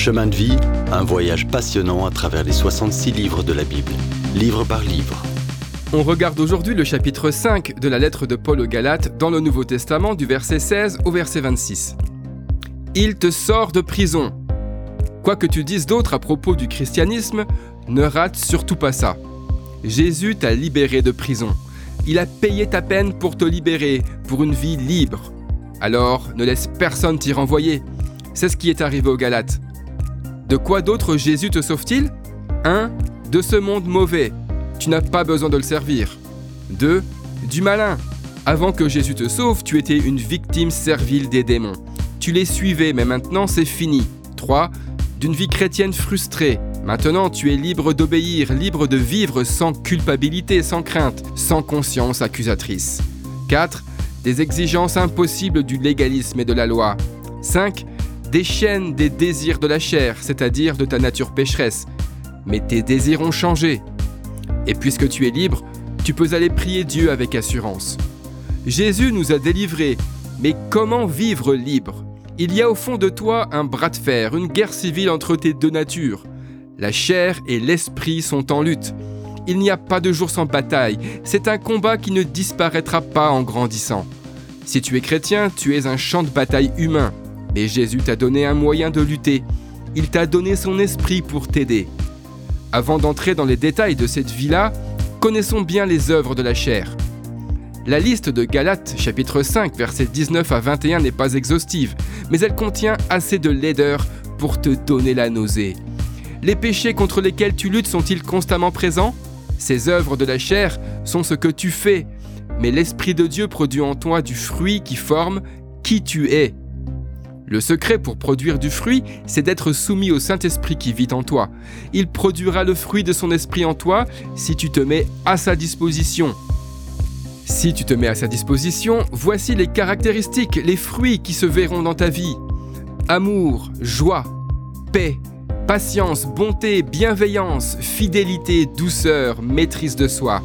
Chemin de vie, un voyage passionnant à travers les 66 livres de la Bible, livre par livre. On regarde aujourd'hui le chapitre 5 de la lettre de Paul aux Galates dans le Nouveau Testament du verset 16 au verset 26. Il te sort de prison. Quoi que tu dises d'autre à propos du christianisme, ne rate surtout pas ça. Jésus t'a libéré de prison. Il a payé ta peine pour te libérer, pour une vie libre. Alors, ne laisse personne t'y renvoyer. C'est ce qui est arrivé aux Galates. De quoi d'autre Jésus te sauve-t-il? 1. De ce monde mauvais tu n'as pas besoin de le servir. 2. Du malin. Avant que Jésus te sauve, tu étais une victime servile des démons. Tu les suivais, mais maintenant c'est fini. 3. D'une vie chrétienne frustrée. Maintenant tu es libre d'obéir, libre de vivre sans culpabilité, sans crainte, sans conscience accusatrice. 4. Des exigences impossibles du légalisme et de la loi. 5. Des chaînes des désirs de la chair, c'est-à-dire de ta nature pécheresse. Mais tes désirs ont changé. Et puisque tu es libre, tu peux aller prier Dieu avec assurance. Jésus nous a délivrés, mais comment vivre libre? Il y a au fond de toi un bras de fer, une guerre civile entre tes deux natures. La chair et l'esprit sont en lutte. Il n'y a pas de jour sans bataille, c'est un combat qui ne disparaîtra pas en grandissant. Si tu es chrétien, tu es un champ de bataille humain, mais Jésus t'a donné un moyen de lutter. Il t'a donné son esprit pour t'aider. Avant d'entrer dans les détails de cette vie-là, connaissons bien les œuvres de la chair. La liste de Galates chapitre 5 versets 19 à 21 n'est pas exhaustive, mais elle contient assez de laideur pour te donner la nausée. Les péchés contre lesquels tu luttes sont-ils constamment présents? Ces œuvres de la chair sont ce que tu fais, mais l'Esprit de Dieu produit en toi du fruit qui forme qui tu es. Le secret pour produire du fruit, c'est d'être soumis au Saint-Esprit qui vit en toi. Il produira le fruit de son esprit en toi si tu te mets à sa disposition. Si tu te mets à sa disposition, voici les caractéristiques, les fruits qui se verront dans ta vie. Amour, joie, paix, patience, bonté, bienveillance, fidélité, douceur, maîtrise de soi.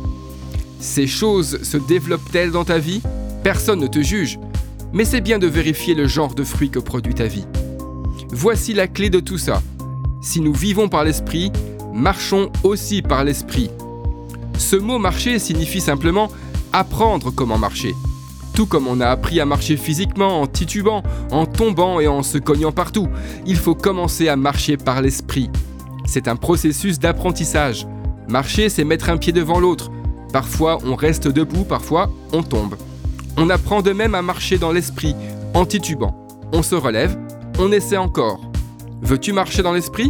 Ces choses se développent-elles dans ta vie? Personne ne te juge mais c'est bien de vérifier le genre de fruit que produit ta vie. Voici la clé de tout ça. Si nous vivons par l'esprit, marchons aussi par l'esprit. Ce mot marcher signifie simplement apprendre comment marcher. Tout comme on a appris à marcher physiquement en titubant, en tombant et en se cognant partout, il faut commencer à marcher par l'esprit. C'est un processus d'apprentissage. Marcher, c'est mettre un pied devant l'autre. Parfois on reste debout, parfois on tombe. On apprend de même à marcher dans l'esprit, en titubant. On se relève, on essaie encore. Veux-tu marcher dans l'esprit?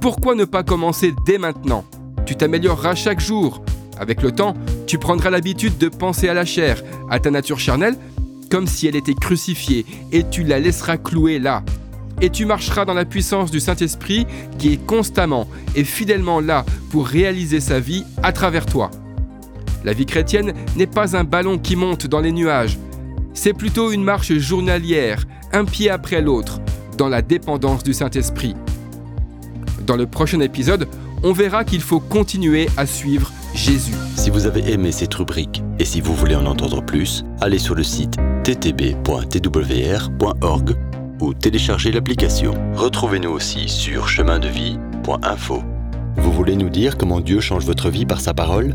Pourquoi ne pas commencer dès maintenant? Tu t'amélioreras chaque jour. Avec le temps, tu prendras l'habitude de penser à la chair, à ta nature charnelle, comme si elle était crucifiée, et tu la laisseras clouer là. Et tu marcheras dans la puissance du Saint-Esprit qui est constamment et fidèlement là pour réaliser sa vie à travers toi. La vie chrétienne n'est pas un ballon qui monte dans les nuages. C'est plutôt une marche journalière, un pied après l'autre, dans la dépendance du Saint-Esprit. Dans le prochain épisode, on verra qu'il faut continuer à suivre Jésus. Si vous avez aimé cette rubrique et si vous voulez en entendre plus, allez sur le site ttb.twr.org ou téléchargez l'application. Retrouvez-nous aussi sur chemindevie.info. Vous voulez nous dire comment Dieu change votre vie par sa parole?